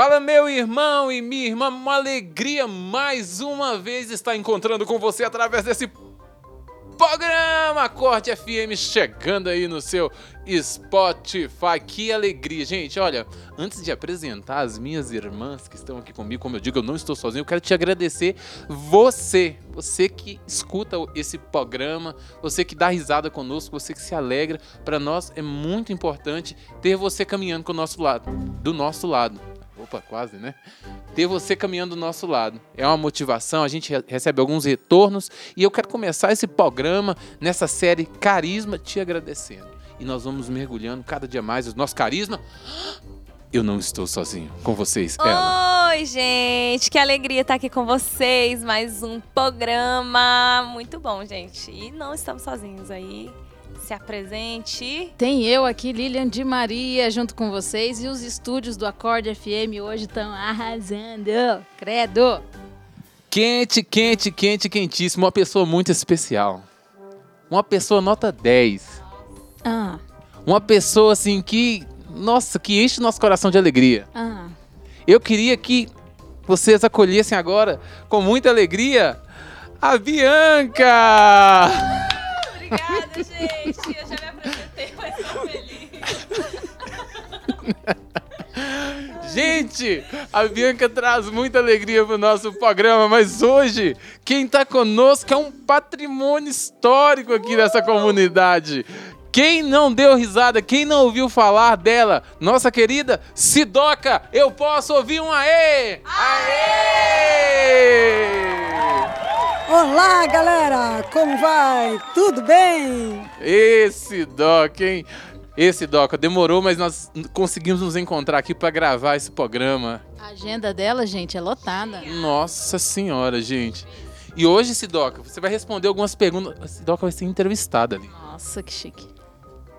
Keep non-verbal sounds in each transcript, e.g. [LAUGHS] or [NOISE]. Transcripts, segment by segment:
Fala, meu irmão e minha irmã, uma alegria mais uma vez estar encontrando com você através desse programa Corte FM chegando aí no seu Spotify. Que alegria, gente. Olha, antes de apresentar as minhas irmãs que estão aqui comigo, como eu digo, eu não estou sozinho, eu quero te agradecer você, você que escuta esse programa, você que dá risada conosco, você que se alegra. Para nós é muito importante ter você caminhando com o nosso lado, do nosso lado. Opa, quase, né? Ter você caminhando do nosso lado. É uma motivação, a gente recebe alguns retornos e eu quero começar esse programa nessa série Carisma te agradecendo. E nós vamos mergulhando cada dia mais o nosso carisma. Eu não estou sozinho. Com vocês, ela. Oi, gente. Que alegria estar aqui com vocês. Mais um programa. Muito bom, gente. E não estamos sozinhos aí se apresente. Tem eu aqui, Lilian de Maria, junto com vocês. E os estúdios do Acorde FM hoje estão arrasando. Credo! Quente, quente, quente, quentíssimo. Uma pessoa muito especial. Uma pessoa nota 10. Ah. Uma pessoa assim que, nossa, que enche nosso coração de alegria. Ah. Eu queria que vocês acolhessem agora com muita alegria a Bianca! Obrigada, gente. Eu já me apresentei, mas tô feliz. Gente, a Bianca traz muita alegria pro nosso programa, mas hoje quem tá conosco é um patrimônio histórico aqui dessa comunidade. Quem não deu risada, quem não ouviu falar dela, nossa querida Sidoca, eu posso ouvir um aê! Aê! Olá, galera! Como vai? Tudo bem? Esse Doc, hein? Esse Doc, demorou, mas nós conseguimos nos encontrar aqui para gravar esse programa. A agenda dela, gente, é lotada. Nossa senhora, gente. E hoje, Sidoca, você vai responder algumas perguntas. A Sidoca vai ser entrevistada ali. Nossa, que chique.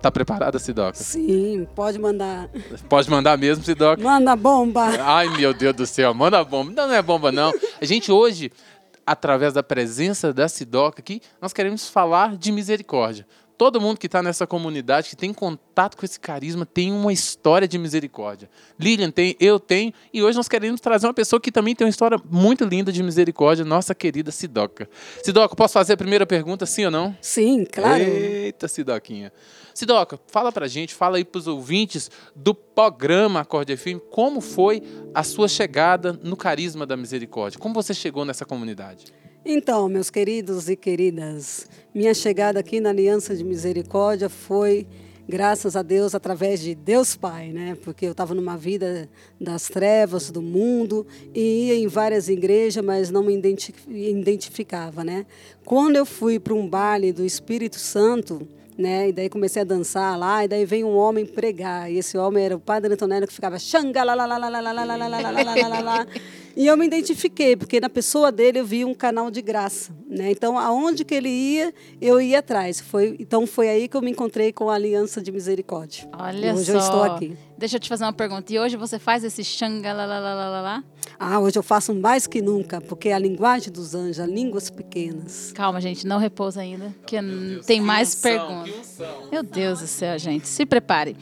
Tá preparada, Sidoca? Sim, pode mandar. Pode mandar mesmo, Sidoca? Manda bomba! Ai, meu Deus do céu, manda bomba. Não, não é bomba, não. A gente hoje através da presença da Sidoca aqui, nós queremos falar de misericórdia. Todo mundo que está nessa comunidade, que tem contato com esse carisma, tem uma história de misericórdia. Lilian tem, eu tenho, e hoje nós queremos trazer uma pessoa que também tem uma história muito linda de misericórdia, nossa querida Sidoca. Sidoca, posso fazer a primeira pergunta, sim ou não? Sim, claro. Eita, Sidoquinha. Sidoca, fala pra gente, fala aí pros ouvintes do programa Acorde FM, como foi a sua chegada no carisma da misericórdia? Como você chegou nessa comunidade? Então, meus queridos e queridas, minha chegada aqui na Aliança de Misericórdia foi, graças a Deus, através de Deus Pai, né? Porque eu estava numa vida das trevas, do mundo, e ia em várias igrejas, mas não me identificava, né? Quando eu fui para um baile do Espírito Santo, né? E daí comecei a dançar lá, e daí veio um homem pregar. E esse homem era o padre Antonello que ficava xanga e eu me identifiquei, porque na pessoa dele eu vi um canal de graça. Né? Então, aonde que ele ia, eu ia atrás. Foi, então, foi aí que eu me encontrei com a Aliança de Misericórdia. Olha hoje só. eu estou aqui. Deixa eu te fazer uma pergunta. E hoje você faz esse xangalalalalá? Ah, hoje eu faço mais que nunca, porque é a linguagem dos anjos, a línguas pequenas. Calma, gente, não repousa ainda, que oh, tem mais perguntas. Meu Deus do céu, gente. Se prepare.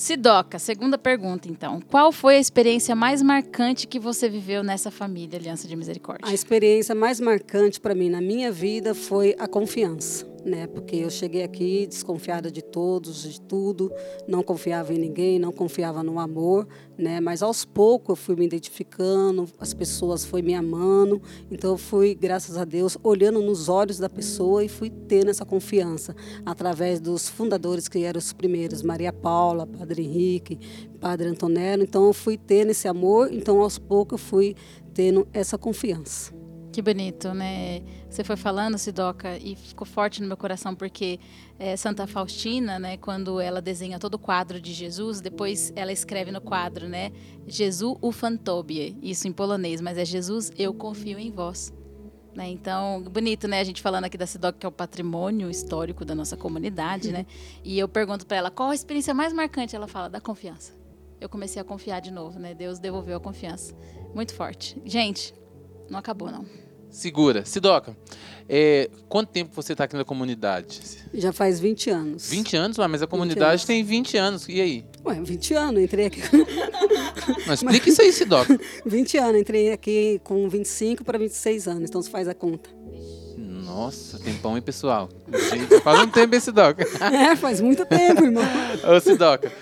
Sidoca, segunda pergunta, então. Qual foi a experiência mais marcante que você viveu nessa família Aliança de Misericórdia? A experiência mais marcante para mim na minha vida foi a confiança né? Porque eu cheguei aqui desconfiada de todos, de tudo, não confiava em ninguém, não confiava no amor, né? Mas aos poucos eu fui me identificando, as pessoas foi me amando, então eu fui, graças a Deus, olhando nos olhos da pessoa e fui tendo essa confiança através dos fundadores que eram os primeiros, Maria Paula, Padre Henrique, Padre Antonello, então eu fui tendo esse amor, então aos poucos eu fui tendo essa confiança. Que bonito, né? Você foi falando, Sidoca, e ficou forte no meu coração, porque é, Santa Faustina, né, quando ela desenha todo o quadro de Jesus, depois ela escreve no quadro, né, Jesus ufantobie, isso em polonês, mas é Jesus, eu confio em vós. Né? Então, bonito, né? A gente falando aqui da Sidoca, que é o patrimônio histórico da nossa comunidade, né? [LAUGHS] E eu pergunto para ela qual a experiência mais marcante. Ela fala da confiança. Eu comecei a confiar de novo, né? Deus devolveu a confiança. Muito forte. Gente, não acabou, não. Segura. Sidoca, é, quanto tempo você está aqui na comunidade? Já faz 20 anos. 20 anos? Mas a comunidade tem 20 anos. E aí? Ué, 20 anos, entrei aqui. [LAUGHS] Não, explica isso aí, Sidoca. [LAUGHS] 20 anos, entrei aqui com 25 para 26 anos, então você faz a conta. Nossa, tempão, hein, pessoal? Gente, faz um tempo esse Sidoca. [LAUGHS] É, faz muito tempo, irmão. Ô, Sidoca.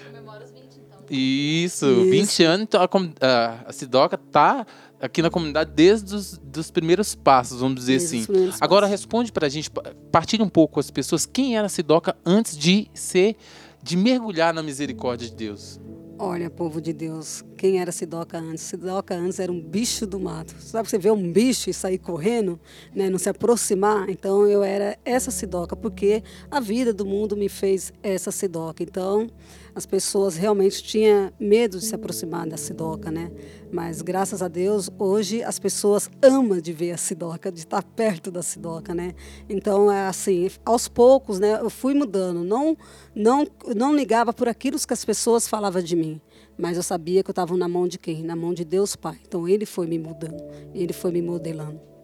Isso, Isso, 20 anos, então a, a, a Sidoca tá aqui na comunidade desde os dos primeiros passos, vamos dizer desde assim. Agora responde para a gente, partilhe um pouco com as pessoas, quem era Sidoca antes de ser, de mergulhar na misericórdia de Deus? Olha, povo de Deus, quem era Sidoca antes? Sidoca antes era um bicho do mato. Sabe, você vê um bicho e sair correndo, né, não se aproximar? Então eu era essa Sidoca, porque a vida do mundo me fez essa Sidoca. Então as pessoas realmente tinham medo de se aproximar da Sidoca, né? Mas graças a Deus, hoje as pessoas amam de ver a Sidoca, de estar perto da Sidoca, né? Então, é assim, aos poucos, né, eu fui mudando. Não, não, não ligava por aquilo que as pessoas falavam de mim. Mas eu sabia que eu estava na mão de quem? Na mão de Deus Pai. Então, Ele foi me mudando. Ele foi me modelando.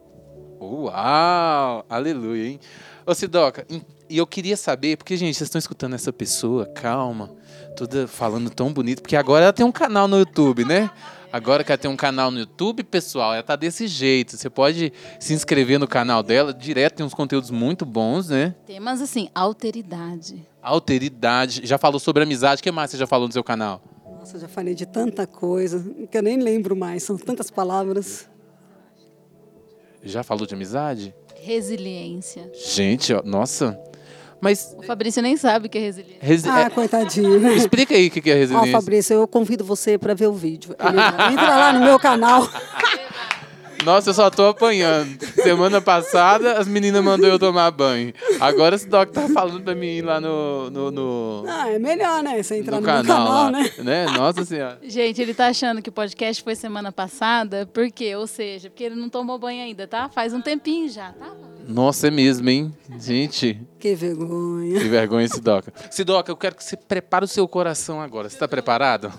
Uau! Aleluia, hein? Ô, Sidoca, e eu queria saber, porque, gente, vocês estão escutando essa pessoa, calma, toda falando tão bonito, porque agora ela tem um canal no YouTube, né? Agora que ela tem um canal no YouTube, pessoal, ela tá desse jeito. Você pode se inscrever no canal dela, direto tem uns conteúdos muito bons, né? Temas assim, alteridade. Alteridade. Já falou sobre amizade. O que mais você já falou no seu canal? Nossa, já falei de tanta coisa que eu nem lembro mais. São tantas palavras. Já falou de amizade? Resiliência. Gente, ó, nossa. Mas... O Fabrício nem sabe o que é resiliência. Resi ah, é... coitadinho. [LAUGHS] Explica aí o que é resiliência. Ó, Fabrício, eu convido você para ver o vídeo. Entra lá no meu canal. [LAUGHS] Nossa, eu só tô apanhando. Semana passada, as meninas mandou eu tomar banho. Agora esse Doc tá falando pra mim ir lá no. no, no ah, é melhor, né? Você entrar no, no canal, canal né? né? Nossa Senhora. Gente, ele tá achando que o podcast foi semana passada, por quê? Ou seja, porque ele não tomou banho ainda, tá? Faz um tempinho já, tá? Nossa, é mesmo, hein? Gente. Que vergonha. Que vergonha, Sidoca. [LAUGHS] Sidoca, eu quero que você prepare o seu coração agora. Você está preparado?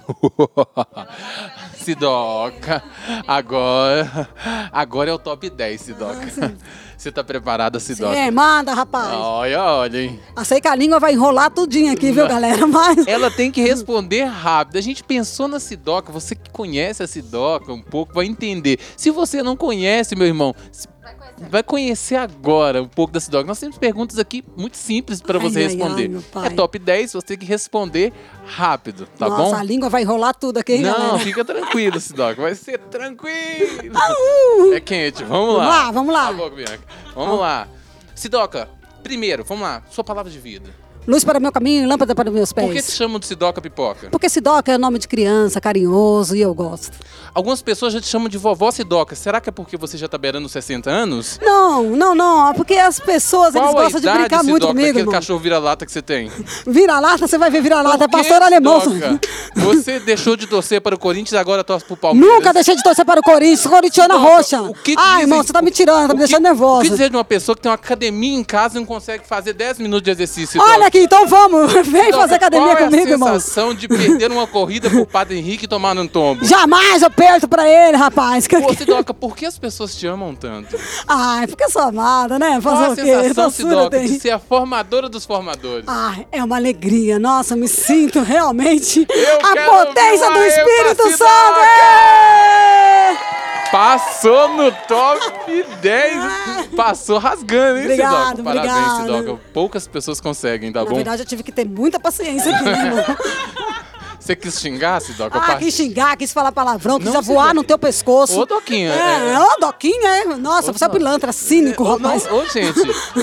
[LAUGHS] Sidoca, agora, agora é o top 10, Sidoca. Você está preparada, Sidoca? É, manda, rapaz. Olha, olha, hein? Sei que a língua vai enrolar tudinho aqui, viu, galera? Mas... [LAUGHS] Ela tem que responder rápido. A gente pensou na Sidoca, você que conhece a Sidoca um pouco, vai entender. Se você não conhece, meu irmão, vai conhecer agora um pouco da Sidoca. Nós temos perguntas aqui muito simples para você ai, responder. Ai, é top 10, você tem que responder rápido, tá Nossa, bom? Nossa, a língua vai enrolar tudo aqui, Não, galera. fica tranquilo, Sidoca. Vai ser tranquilo. é quente, vamos lá. Vamos lá, vamos lá. Tá bom, Bianca. Vamos lá. Sidoca, primeiro, vamos lá. Sua palavra de vida. Luz para o meu caminho lâmpada para meus pés. Por que te chamam de Sidoca Pipoca? Porque Sidoca é nome de criança, carinhoso e eu gosto. Algumas pessoas já te chamam de vovó Sidoca. Será que é porque você já tá beirando 60 anos? Não, não, não. É porque as pessoas Qual eles gostam de brincar Sidoca, muito comigo. Aquele cachorro vira-lata que você tem? Vira-lata? Você vai ver vira-lata. É pastor alemão. Você [LAUGHS] deixou de torcer para o Corinthians e agora torce pro Palmeiras. Nunca deixei de torcer para o Corinthians. Corintiana roxa. O que Ai, irmão, você tá me tirando, tá me deixando nervosa. O que dizer de uma pessoa que tem uma academia em casa e não consegue fazer 10 minutos de exercício? Olha aqui, então vamos. [LAUGHS] Vem fazer academia qual comigo, irmão. É a sensação irmão? de perder uma corrida pro Padre Henrique e tomar um tombo? Jamais eu perco pra ele, rapaz. Pô, Sidoca, por que as pessoas te amam tanto? Ai, porque eu sou amada, né? Fazer qual a sensação, Sidoca, de ser a formadora dos formadores? Ah, é uma alegria. Nossa, eu me sinto realmente eu a potência do Espírito Santo. Passou no top 10. Passou rasgando, hein, obrigado, Sidoca? Parabéns, Sidoca. Poucas pessoas conseguem, tá Na bom? Na verdade, eu tive que ter muita paciência aqui, né, irmão? [LAUGHS] Você quis xingar, Sidoca? Ah, quis xingar, quis falar palavrão, quis voar no teu pescoço. Ô, Doquinha. É, é... ô, Doquinha, é. Nossa, ô, você é pilantra, cínico, ô, rapaz. Ô, gente,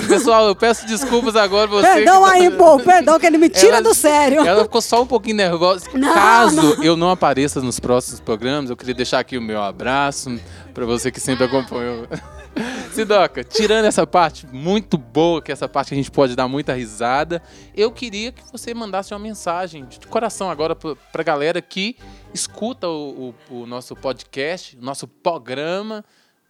pessoal, eu peço desculpas agora você. Perdão aí, pô, perdão, que ele me tira ela, do sério. Ela ficou só um pouquinho nervosa. Não, Caso não. eu não apareça nos próximos programas, eu queria deixar aqui o meu abraço pra você que sempre acompanhou. [LAUGHS] Sidoca, tirando essa parte muito boa, que é essa parte que a gente pode dar muita risada, eu queria que você mandasse uma mensagem de coração agora para a galera que escuta o, o, o nosso podcast, o nosso programa,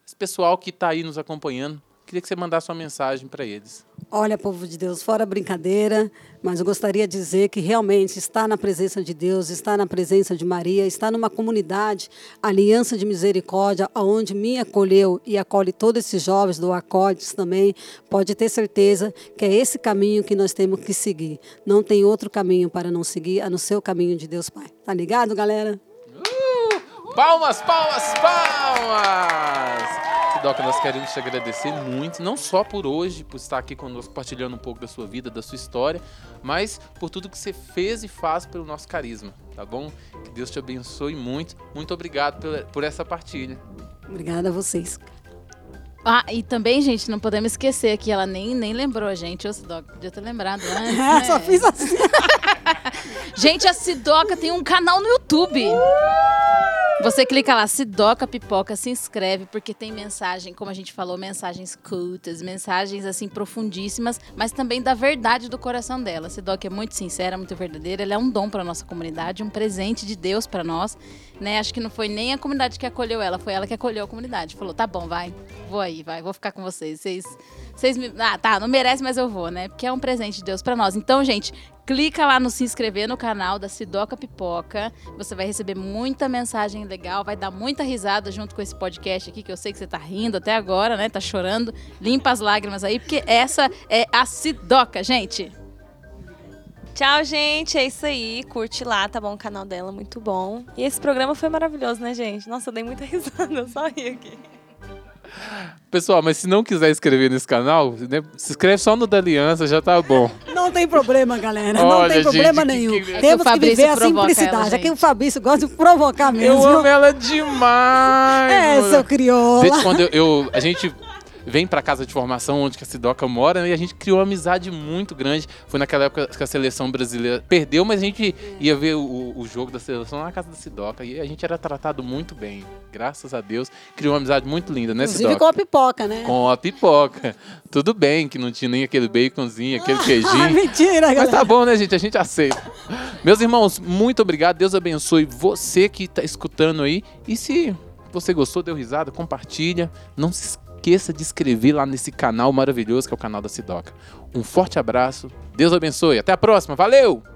esse pessoal que está aí nos acompanhando. Queria que você mandasse uma mensagem para eles. Olha, povo de Deus, fora brincadeira, mas eu gostaria de dizer que realmente estar na presença de Deus, estar na presença de Maria, estar numa comunidade, Aliança de Misericórdia, onde me acolheu e acolhe todos esses jovens do Acordes também, pode ter certeza que é esse caminho que nós temos que seguir. Não tem outro caminho para não seguir a no seu caminho de Deus Pai. Tá ligado, galera? Uh, palmas, palmas, palmas! Doca, nós queremos te agradecer muito, não só por hoje, por estar aqui conosco, partilhando um pouco da sua vida, da sua história, mas por tudo que você fez e faz pelo nosso carisma, tá bom? Que Deus te abençoe muito. Muito obrigado por, por essa partilha. Obrigada a vocês. Ah, e também, gente, não podemos esquecer que ela nem, nem lembrou a gente. Ô, Sidoca, podia ter lembrado [LAUGHS] antes. né? Só fiz assim. [LAUGHS] gente, a Sidoca tem um canal no YouTube. Você clica lá, Sidoca Pipoca, se inscreve, porque tem mensagem, como a gente falou, mensagens cultas, mensagens assim profundíssimas, mas também da verdade do coração dela. Sidoca é muito sincera, muito verdadeira, ela é um dom para nossa comunidade, um presente de Deus para nós, né? Acho que não foi nem a comunidade que acolheu ela, foi ela que acolheu a comunidade. Falou: "Tá bom, vai. Vou aí, vai, vou ficar com vocês. Vocês vocês me Ah, tá, não merece, mas eu vou, né? Porque é um presente de Deus para nós. Então, gente, clica lá no se inscrever no canal da Sidoca Pipoca. Você vai receber muita mensagem legal, vai dar muita risada junto com esse podcast aqui, que eu sei que você tá rindo até agora, né? Tá chorando. Limpa as lágrimas aí, porque essa é a Sidoca, gente. Tchau, gente. É isso aí. Curte lá, tá bom? O canal dela, muito bom. E esse programa foi maravilhoso, né, gente? Nossa, eu dei muita [LAUGHS] risada, eu só ri aqui. Pessoal, mas se não quiser inscrever nesse canal, né, se inscreve só no da Aliança, já tá bom. Não tem problema, galera. Olha, não tem problema gente, que- nenhum. que- É que Temos o que, viver a simplicidade. Aqui o gente. Fabrício gosta de provocar mesmo. Eu amo ela demais! É, seu crioula. Desde quando eu, eu- a gente vem pra casa de formação onde que a Sidoca mora né, e a gente criou uma amizade muito grande. Foi naquela época que a seleção brasileira perdeu, mas a gente ia ver o, o jogo da seleção lá na casa da Sidoca e a gente era tratado muito bem. Graças a Deus. Criou uma amizade muito linda, né, Inclusive Sidoca? com a pipoca, né? Com a pipoca. Tudo bem que não tinha nem aquele baconzinho, aquele Ah, queijinho. [LAUGHS] mentira, Mas galera. tá bom, né, gente? A gente aceita. Meus irmãos, muito obrigado. Deus abençoe você que tá escutando aí. E se você gostou, deu risada, compartilha. Não se esqueça de inscrever lá nesse canal maravilhoso que é o canal da Sidoca. Um forte abraço. Deus abençoe. Até a próxima. Valeu!